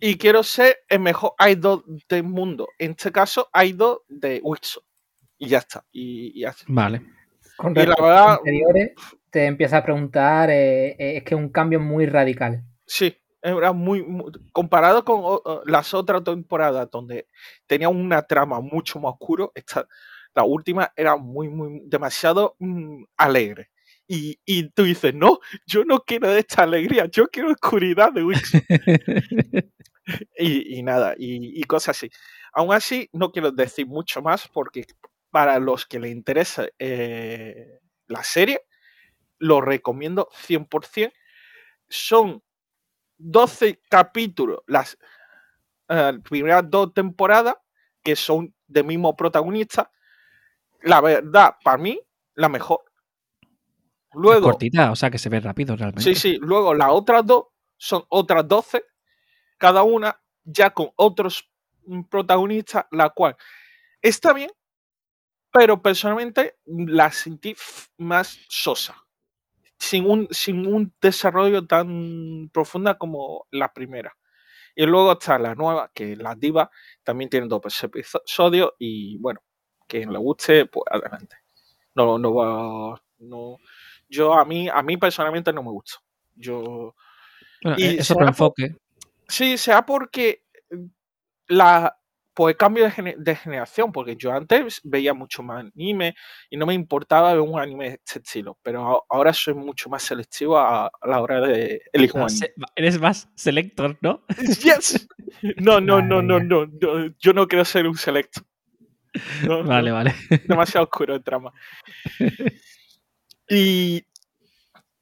Speaker 2: y quiero ser el mejor idol del mundo. En este caso, idol de Wilson. Y ya está. Y,
Speaker 1: Vale.
Speaker 3: Con y la verdad, anteriores, te empieza a preguntar, eh, eh, es que es un cambio muy radical.
Speaker 2: Sí, era muy, comparado con las otras temporadas donde tenía una trama mucho más oscuro, esta, la última era muy, muy, demasiado mm, alegre. Y, y, tú dices, no, yo no quiero esta alegría, yo quiero oscuridad de Wilson. y, nada, y, cosas así. Aún así, no quiero decir mucho más porque para los que les interesa eh, la serie, lo recomiendo 100%. Son 12 capítulos, las eh, primeras dos temporadas, que son del mismo protagonista. La verdad, para mí, la mejor.
Speaker 1: Luego, cortita, o sea que se ve rápido realmente.
Speaker 2: Sí, sí. Luego las otras dos son otras 12 cada una ya con otros protagonistas, la cual está bien, pero personalmente la sentí más sosa, sin un, sin un desarrollo tan profundo como la primera. Y luego está la nueva, que es la diva, también tiene dos episodios y bueno, quien le guste, pues adelante. No, no va, no, yo a mí, a mí personalmente no me gusta. Yo,
Speaker 1: y eso por enfoque.
Speaker 2: Sí, sea porque la por el cambio de, generación, porque yo antes veía mucho más anime y no me importaba ver un anime de este estilo, pero ahora soy mucho más selectivo a, la hora de elegir un anime.
Speaker 1: Eres más selector, ¿no?
Speaker 2: Yes. No, no, no, no, no, yo no quiero ser un selector.
Speaker 1: vale, vale.
Speaker 2: Demasiado oscuro el trama. Y,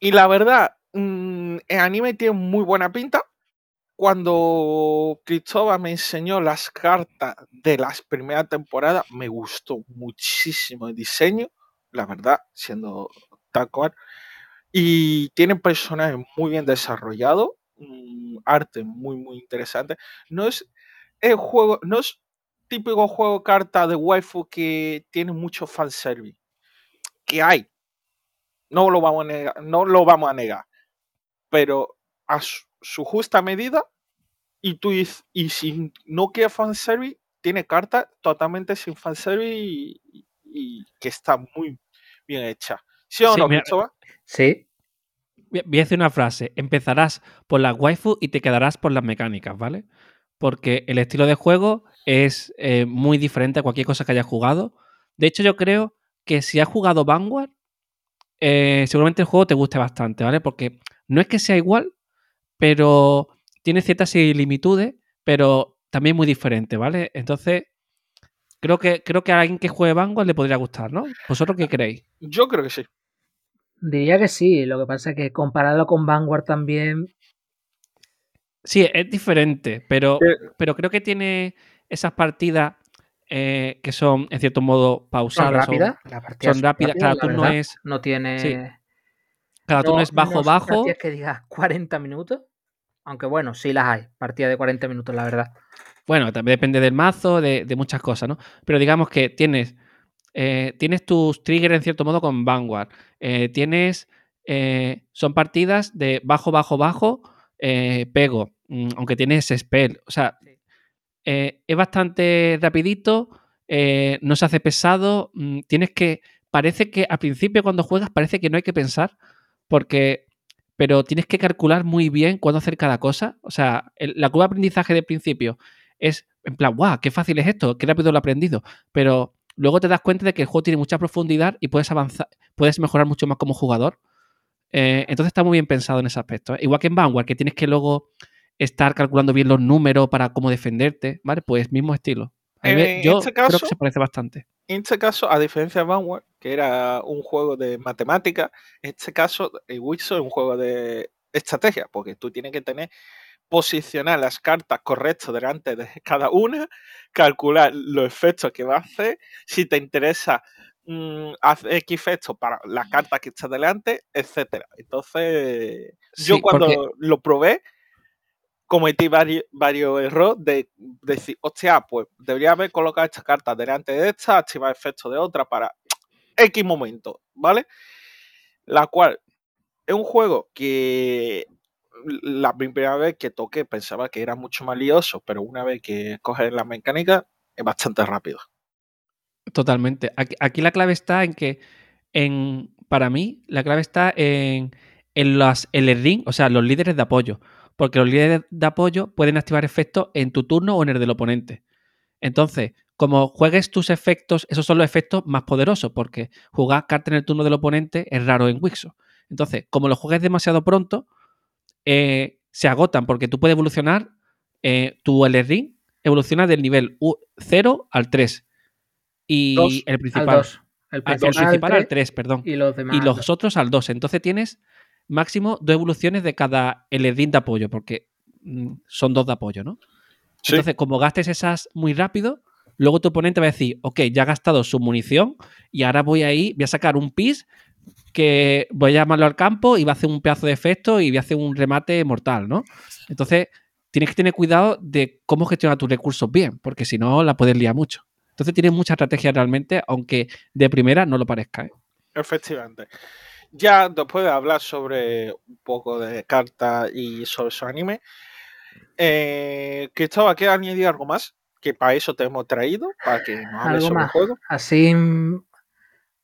Speaker 2: y la verdad, mm, el anime tiene muy buena pinta cuando Cristóbal me enseñó las cartas de las primeras temporadas, me gustó muchísimo el diseño, la verdad, siendo tal cual. Y tienen personajes muy bien desarrollados, arte muy, muy interesante. No es el juego, no es típico juego carta de waifu que tiene mucho fanservice. Que hay. No lo vamos a negar, no lo vamos a negar. Pero a su, justa medida, y tú y, si no quiere fanservice, tiene carta totalmente sin fanservice y, y, que está muy bien hecha. ¿Sí o no,
Speaker 3: Sí.
Speaker 1: Voy a decir una frase. Empezarás por las waifu y te quedarás por las mecánicas, ¿vale? Porque el estilo de juego es eh, muy diferente a cualquier cosa que hayas jugado. De hecho, yo creo que si has jugado Vanguard, eh, seguramente el juego te guste bastante, ¿vale? Porque no es que sea igual, pero tiene ciertas similitudes, pero también muy diferente, ¿vale? Entonces, creo que, creo que a alguien que juegue Vanguard le podría gustar, ¿no? ¿Vosotros qué creéis?
Speaker 2: Yo creo que sí.
Speaker 3: Diría que sí, lo que pasa es que compararlo con Vanguard también.
Speaker 1: Sí, es diferente, pero, pero creo que tiene esas partidas eh, que son, en cierto modo, pausadas.
Speaker 3: Son rápidas.
Speaker 1: Son, rápidas. Cada turno es.
Speaker 3: No tiene.
Speaker 1: Cada turno es bajo-bajo.
Speaker 3: No que digas 40 minutos. Aunque bueno, sí las hay. Partidas de 40 minutos, la verdad.
Speaker 1: Bueno, también depende del mazo, de, muchas cosas, ¿no? Pero digamos que tienes. Eh, tienes tus triggers en cierto modo con Vanguard. Eh, tienes. son partidas de bajo, bajo, bajo, pego. Mm, aunque tienes spell. O sea, eh, es bastante rapidito, eh, no se hace pesado, mm, tienes que, parece que al principio cuando juegas parece que no hay que pensar, porque, pero tienes que calcular muy bien cuándo hacer cada cosa. O sea, la curva de aprendizaje de principio es en plan, guau, qué fácil es esto, qué rápido lo he aprendido, pero luego te das cuenta de que el juego tiene mucha profundidad y puedes avanzar, puedes mejorar mucho más como jugador. Eh, entonces está muy bien pensado en ese aspecto. Igual que en Vanguard, que tienes que luego estar calculando bien los números para cómo defenderte, ¿vale? Pues mismo estilo. yo este creo que se parece bastante.
Speaker 2: En este caso, a diferencia de Vanguard, que era un juego de matemática, en este caso, el Wilson es un juego de estrategia, porque tú tienes que tener posicionar las cartas correctas delante de cada una, calcular los efectos que va a hacer, si te interesa mm, hacer X efectos para la carta que está delante, etcétera. Entonces, yo cuando lo probé, cometí varios, errores de, decir, hostia, pues debería haber colocado esta carta delante de esta, activar efecto de otra para X momento, ¿vale? La cual es un juego que la primera vez que toqué pensaba que era mucho más lioso, pero una vez que coges la mecánica es bastante rápido.
Speaker 1: Totalmente. Aquí, la clave está en que, en, para mí, la clave está en, en, las, el ring, o sea, los líderes de apoyo porque los líderes de apoyo pueden activar efectos en tu turno o en el del oponente. Entonces, como juegues tus efectos, esos son los efectos más poderosos, porque jugar carta en el turno del oponente es raro en Wixo. Entonces, como lo juegues demasiado pronto, eh, se agotan, porque tú puedes evolucionar, eh, tu L-Ring evoluciona del nivel 0 al 3. Y el principal.
Speaker 3: El
Speaker 1: principal, al 3, perdón.
Speaker 3: Y los, demás
Speaker 1: y los otros al 2. Entonces tienes máximo dos evoluciones de cada LEDIN de apoyo, porque mm, son dos de apoyo, ¿no? Entonces, como gastes esas muy rápido, luego tu oponente va a decir, ok, ya ha gastado su munición y ahora voy a ir, voy a sacar un pis que voy a llamarlo al campo y va a hacer un pedazo de efecto y voy a hacer un remate mortal, ¿no? Entonces, tienes que tener cuidado de cómo gestionar tus recursos bien, porque si no, la puedes liar mucho. Entonces, tienes mucha estrategia realmente, aunque de primera no lo parezca. ¿eh?
Speaker 2: Efectivamente. Ya después de hablar sobre un poco de cartas y sobre su anime, eh, Cristóbal, ¿quieres añadir algo más? Que para eso te hemos traído, para que nos hables sobre el juego.
Speaker 3: Así,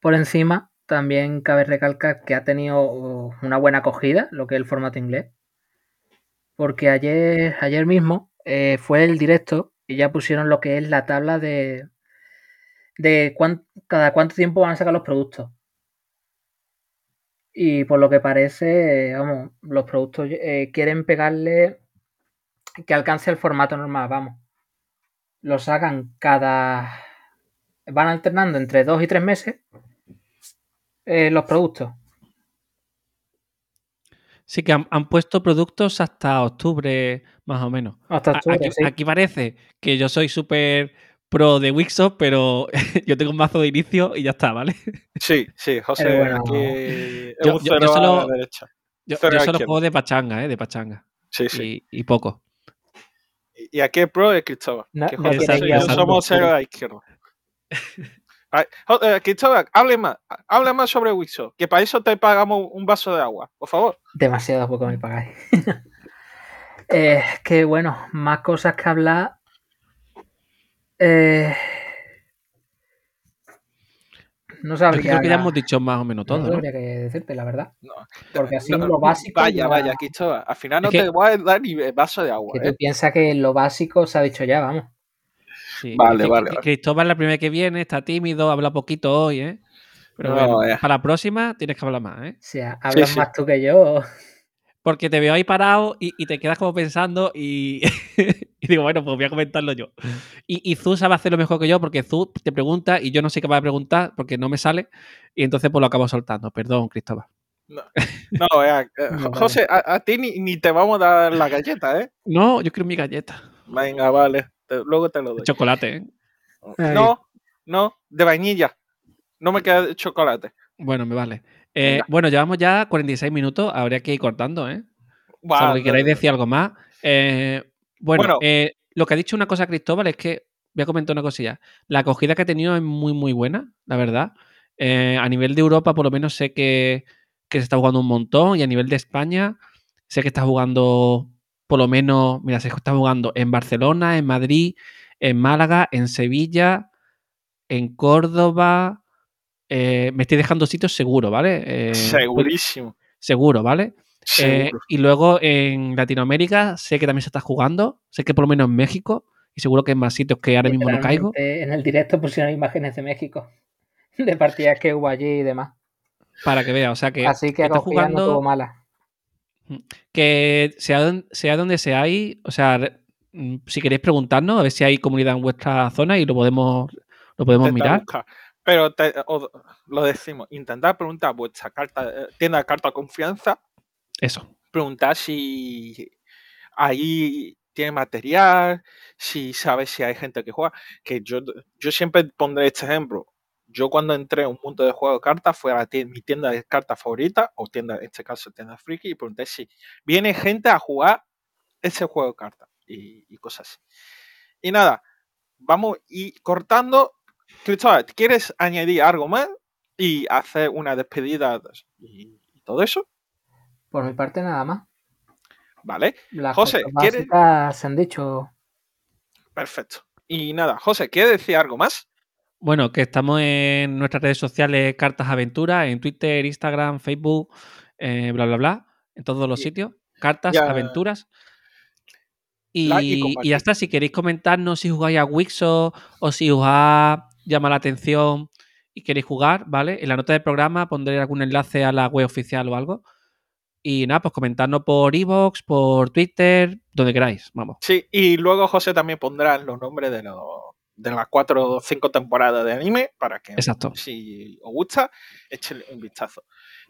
Speaker 3: por encima, también cabe recalcar que ha tenido una buena acogida, lo que es el formato inglés. Porque ayer, ayer mismo eh, fue el directo y ya pusieron lo que es la tabla de, de cada cuánto tiempo van a sacar los productos. Y por lo que parece, vamos, los productos eh, quieren pegarle que alcance el formato normal, vamos. Lo sacan cada. Van alternando entre dos y tres meses eh, los productos.
Speaker 1: Sí, que han, puesto productos hasta octubre, más o menos.
Speaker 3: Hasta octubre,
Speaker 1: aquí,
Speaker 3: sí.
Speaker 1: aquí parece que yo soy súper pro de Wixos, pero yo tengo un mazo de inicio y ya está, ¿vale?
Speaker 2: Sí, sí, José,
Speaker 3: bueno,
Speaker 2: aquí
Speaker 1: yo-
Speaker 2: un
Speaker 1: yo- yo
Speaker 2: cero a
Speaker 1: solo-
Speaker 2: la derecha.
Speaker 1: Yo, solo juego de pachanga, ¿eh? De pachanga.
Speaker 2: Sí, sí.
Speaker 1: Y, y poco.
Speaker 2: Y, y aquí el pro es Cristóbal.
Speaker 3: No-
Speaker 2: que José y yo somos cero a la izquierda. Eh, Cristóbal, hable más, hable más sobre Wixo, que para eso te pagamos un vaso de agua, por favor.
Speaker 3: Demasiado poco me pagáis. Eh, que bueno, más cosas que hablar. Eh, no
Speaker 1: Yo
Speaker 3: sabría.
Speaker 1: creo que ya hemos dicho más o menos todo,
Speaker 3: no qué decirte, la verdad.
Speaker 2: No,
Speaker 3: Porque así
Speaker 2: no,
Speaker 3: lo básico.
Speaker 2: Vaya,
Speaker 3: ya-
Speaker 2: vaya, Cristóbal, al final no
Speaker 1: Es que-
Speaker 2: te voy a dar ni vaso de agua.
Speaker 3: Que tú
Speaker 2: ¿eh?
Speaker 3: piensas que lo básico se ha dicho ya, vamos.
Speaker 1: Sí.
Speaker 2: Vale,
Speaker 1: Que-
Speaker 2: vale,
Speaker 1: que
Speaker 2: vale.
Speaker 1: Cristóbal es la primera que viene, está tímido, habla poquito hoy, ¿eh? Pero
Speaker 2: No,
Speaker 1: bueno,
Speaker 2: ya.
Speaker 1: para la próxima tienes que hablar más, ¿eh?
Speaker 3: O sea, hablas
Speaker 2: sí.
Speaker 3: más tú que yo.
Speaker 1: Porque te veo ahí parado y, y te quedas como pensando y, y digo, bueno, pues voy a comentarlo yo. Y, y Zu sabe hacerlo mejor que yo porque Zu te pregunta y yo no sé qué va a preguntar porque no me sale y entonces pues lo acabo soltando. Perdón, Cristóbal.
Speaker 2: No, eh, eh,
Speaker 3: No, vale.
Speaker 2: José, a, a ti ni, ni te vamos a dar la galleta, ¿eh?
Speaker 1: No, yo quiero mi galleta.
Speaker 2: Venga, vale, te- luego te lo
Speaker 1: De
Speaker 2: doy.
Speaker 1: chocolate, ¿eh?
Speaker 2: No, no, de vainilla. No me queda de chocolate.
Speaker 1: Bueno, me vale. Eh, bueno, llevamos ya 46 minutos. Habría que ir cortando, ¿eh? Salvo que queráis decir algo más. Eh, bueno,
Speaker 2: Bueno.
Speaker 1: eh, lo que ha dicho una cosa Cristóbal es que, voy a comentar una cosilla. La acogida que ha tenido es muy, muy buena, la verdad. A nivel de Europa, por lo menos sé que, que se está jugando un montón y a nivel de España, sé que está jugando, por lo menos, mira, se está jugando en Barcelona, en Madrid, en Málaga, en Sevilla, en Córdoba. Eh, me estoy dejando sitios seguro, ¿vale? Eh,
Speaker 2: Segurísimo.
Speaker 1: Seguro, ¿vale? Eh, y luego en Latinoamérica sé que también se está jugando, sé que por lo menos en México, y seguro que en más sitios que ahora mismo no caigo.
Speaker 3: En el directo pusieron imágenes de México. De partidas que hubo allí y demás.
Speaker 1: Para que vea, o sea que,
Speaker 3: Así que
Speaker 1: está
Speaker 3: no
Speaker 1: jugando,
Speaker 3: tuvo mala.
Speaker 1: que sea, sea donde seáis, o sea, mm, si queréis preguntarnos, a ver si hay comunidad en vuestra zona y lo podemos, lo podemos mirar.
Speaker 2: buscar. Pero te- lo decimos, intentar preguntar a vuestra carta, eh, tienda de carta confianza,
Speaker 1: Eso.
Speaker 2: preguntar si ahí tiene material, si sabes si hay gente que juega. Que yo, yo siempre pondré este ejemplo. Yo cuando entré a un mundo de juego de cartas fue a la tie- mi tienda de cartas favorita, o tienda, en este caso tienda friki, y pregunté si viene gente a jugar ese juego de cartas y, y cosas así. Y nada, vamos y cortando. Cristóbal, ¿quieres añadir algo más y hacer una despedida y, y todo eso?
Speaker 3: Por mi parte, nada más.
Speaker 2: Vale,
Speaker 3: Las
Speaker 2: José,
Speaker 3: cosas
Speaker 2: ¿quieres-
Speaker 3: se han dicho.
Speaker 2: perfecto. Y nada, José, ¿quieres decir algo más?
Speaker 1: Bueno, que estamos en nuestras redes sociales Cartas Aventuras, en Twitter, Instagram, Facebook, eh, bla, bla, bla, en todos los
Speaker 2: Y-
Speaker 1: sitios. Cartas
Speaker 2: ya-
Speaker 1: Aventuras. Y,
Speaker 2: Like y
Speaker 1: está, si queréis comentarnos si jugáis a Wixo o si os ha llamado la atención y queréis jugar, ¿vale? En la nota del programa pondré algún enlace a la web oficial o algo. Y nada, pues comentarnos por iVoox, por Twitter, donde queráis, vamos.
Speaker 2: Sí, y luego José también pondrá los nombres de, los, de las cuatro o cinco temporadas de anime para que
Speaker 1: Exacto.
Speaker 2: si os gusta, échale un vistazo.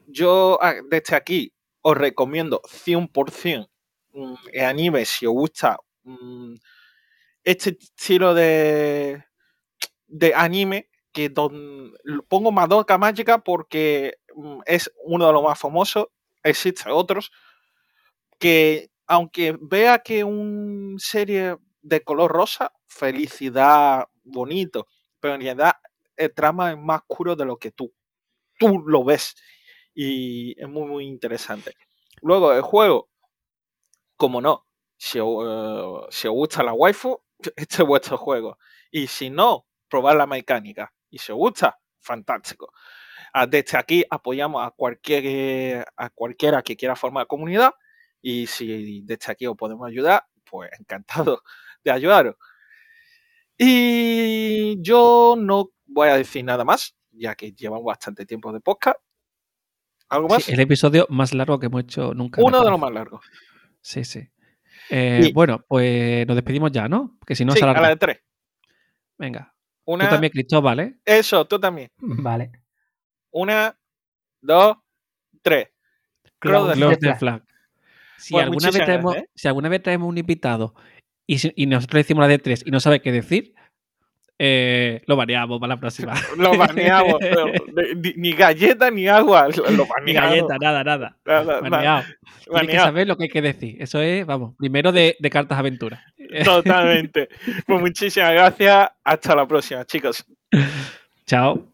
Speaker 2: Yo ah, desde aquí os recomiendo 100% mm, el anime si os gusta mm, este estilo de, de anime que don- pongo Madoka Mágica porque mm, es uno de los más famosos, existen otros que aunque vea que una serie de color rosa, felicidad, bonito, pero en realidad el trama es más oscuro de lo que tú, tú lo ves y es muy muy interesante. Luego el juego, como no, si, eh, si os gusta la waifu, este es vuestro juego. Y si no, probar la mecánica. Y si os gusta, fantástico. Ah, Desde aquí apoyamos a, cualquier, a cualquiera que quiera formar comunidad y si desde aquí os podemos ayudar, pues encantado de ayudaros. Y yo no voy a decir nada más, ya que llevamos bastante tiempo de podcast. ¿Algo más?
Speaker 1: Sí, el episodio más largo que hemos hecho nunca.
Speaker 2: Uno de los más largos.
Speaker 1: Sí, sí. Eh,
Speaker 2: Y-
Speaker 1: Bueno, pues nos despedimos ya, ¿no? Que si no
Speaker 2: sí,
Speaker 1: se
Speaker 2: a la de tres.
Speaker 1: Venga.
Speaker 2: Una,
Speaker 1: Tú también, Cristóbal, ¿eh?
Speaker 2: Eso, tú también.
Speaker 3: Vale.
Speaker 2: Una, dos, tres. Close
Speaker 3: Close
Speaker 2: the
Speaker 1: Close
Speaker 3: the
Speaker 1: the
Speaker 3: flag.
Speaker 1: flag. Si, pues alguna vez traemos, ¿eh? si alguna vez traemos un invitado y, y nosotros decimos la de tres y no sabe qué decir, eh, lo baneamos para la próxima.
Speaker 2: lo baneamos. ni, galleta ni agua. Lo
Speaker 1: ni galleta, nada, nada. nada baneado. Tienes que saber lo que hay que decir. Eso es, vamos, primero de, de cartas aventuras.
Speaker 2: Totalmente. Pues muchísimas gracias. Hasta la próxima, chicos.
Speaker 1: Chao.